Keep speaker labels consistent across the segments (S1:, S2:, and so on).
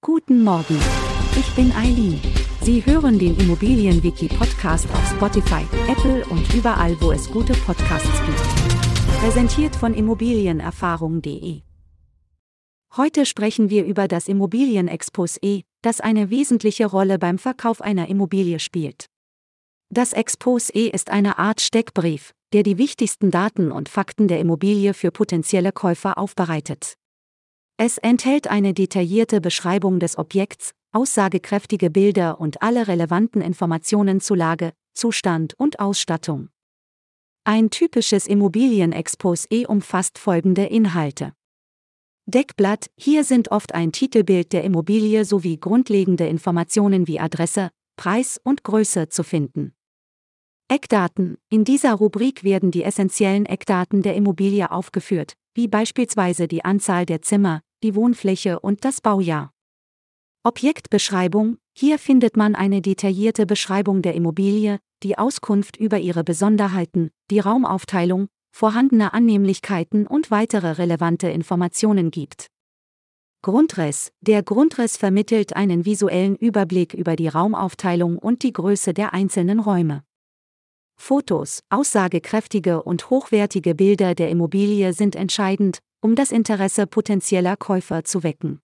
S1: Guten Morgen. Ich bin Eileen. Sie hören den Immobilienwiki-Podcast auf Spotify, Apple und überall, wo es gute Podcasts gibt. Präsentiert von Immobilienerfahrung.de. Heute sprechen wir über das Immobilienexposé, das eine wesentliche Rolle beim Verkauf einer Immobilie spielt. Das Exposé ist eine Art Steckbrief, der die wichtigsten Daten und Fakten der Immobilie für potenzielle Käufer aufbereitet. Es enthält eine detaillierte Beschreibung des Objekts, aussagekräftige Bilder und alle relevanten Informationen zu Lage, Zustand und Ausstattung. Ein typisches Immobilienexposé umfasst folgende Inhalte. Deckblatt, hier sind oft ein Titelbild der Immobilie sowie grundlegende Informationen wie Adresse, Preis und Größe zu finden. Eckdaten, in dieser Rubrik werden die essentiellen Eckdaten der Immobilie aufgeführt, wie beispielsweise die Anzahl der Zimmer, die Wohnfläche und das Baujahr. Objektbeschreibung, hier findet man eine detaillierte Beschreibung der Immobilie, die Auskunft über ihre Besonderheiten, die Raumaufteilung, vorhandene Annehmlichkeiten und weitere relevante Informationen gibt. Grundriss. Der Grundriss vermittelt einen visuellen Überblick über die Raumaufteilung und die Größe der einzelnen Räume. Fotos, aussagekräftige und hochwertige Bilder der Immobilie sind entscheidend, um das Interesse potenzieller Käufer zu wecken.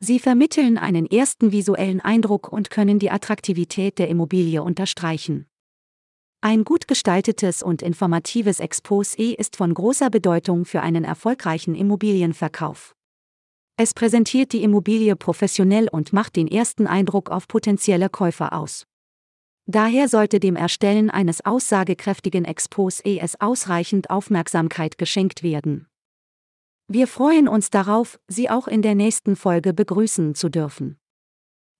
S1: Sie vermitteln einen ersten visuellen Eindruck und können die Attraktivität der Immobilie unterstreichen. Ein gut gestaltetes und informatives Exposé ist von großer Bedeutung für einen erfolgreichen Immobilienverkauf. Es präsentiert die Immobilie professionell und macht den ersten Eindruck auf potenzielle Käufer aus. Daher sollte dem Erstellen eines aussagekräftigen Exposés ausreichend Aufmerksamkeit geschenkt werden. Wir freuen uns darauf, Sie auch in der nächsten Folge begrüßen zu dürfen.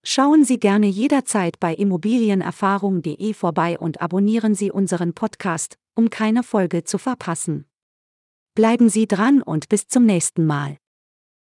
S1: Schauen Sie gerne jederzeit bei immobilienerfahrung.de vorbei und abonnieren Sie unseren Podcast, um keine Folge zu verpassen. Bleiben Sie dran und bis zum nächsten Mal.